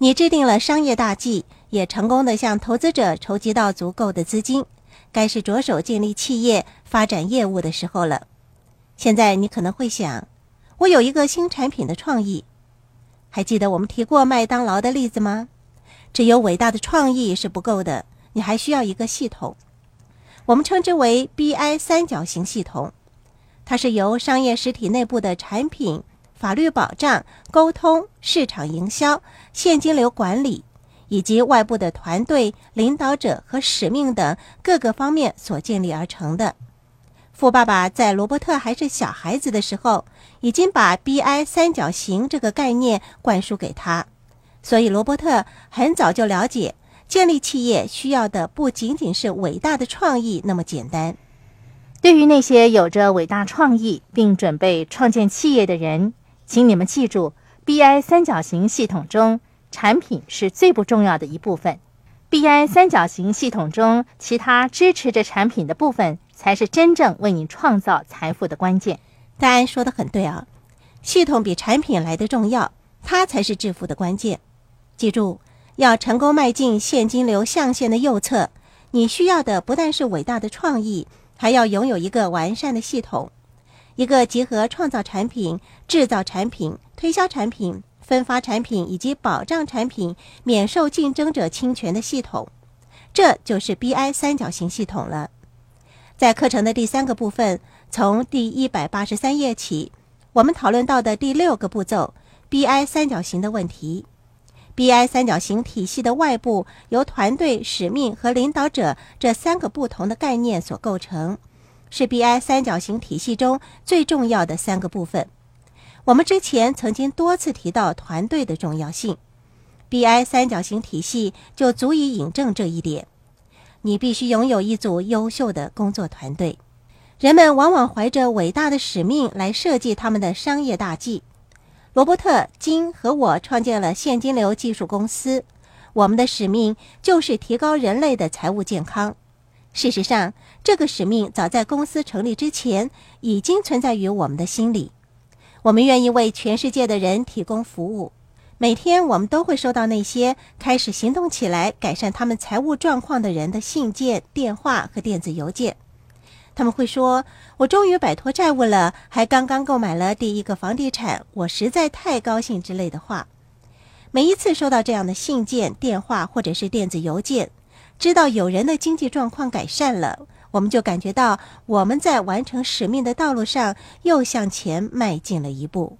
你制定了商业大计，也成功的向投资者筹集到足够的资金，该是着手建立企业、发展业务的时候了。现在你可能会想，我有一个新产品的创意，还记得我们提过麦当劳的例子吗？只有伟大的创意是不够的，你还需要一个系统，我们称之为 BI 三角形系统。它是由商业实体内部的产品、法律保障、沟通、市场营销、现金流管理，以及外部的团队、领导者和使命等各个方面所建立而成的。富爸爸在罗伯特还是小孩子的时候，已经把 BI 三角形这个概念灌输给他，所以罗伯特很早就了解，建立企业需要的不仅仅是伟大的创意那么简单。对于那些有着伟大创意并准备创建企业的人，请你们记住：BI 三角形系统中，产品是最不重要的一部分。BI 三角形系统中，其他支持着产品的部分才是真正为你创造财富的关键。戴安说的很对啊，系统比产品来的重要，它才是致富的关键。记住，要成功迈进现金流象限的右侧，你需要的不但是伟大的创意。还要拥有一个完善的系统，一个集合创造产品、制造产品、推销产品、分发产品以及保障产品免受竞争者侵权的系统，这就是 BI 三角形系统了。在课程的第三个部分，从第一百八十三页起，我们讨论到的第六个步骤 ——BI 三角形的问题。BI 三角形体系的外部由团队、使命和领导者这三个不同的概念所构成，是 BI 三角形体系中最重要的三个部分。我们之前曾经多次提到团队的重要性，BI 三角形体系就足以引证这一点。你必须拥有一组优秀的工作团队，人们往往怀着伟大的使命来设计他们的商业大计。罗伯特金和我创建了现金流技术公司，我们的使命就是提高人类的财务健康。事实上，这个使命早在公司成立之前已经存在于我们的心里。我们愿意为全世界的人提供服务。每天，我们都会收到那些开始行动起来、改善他们财务状况的人的信件、电话和电子邮件。他们会说：“我终于摆脱债务了，还刚刚购买了第一个房地产，我实在太高兴。”之类的话。每一次收到这样的信件、电话或者是电子邮件，知道有人的经济状况改善了，我们就感觉到我们在完成使命的道路上又向前迈进了一步。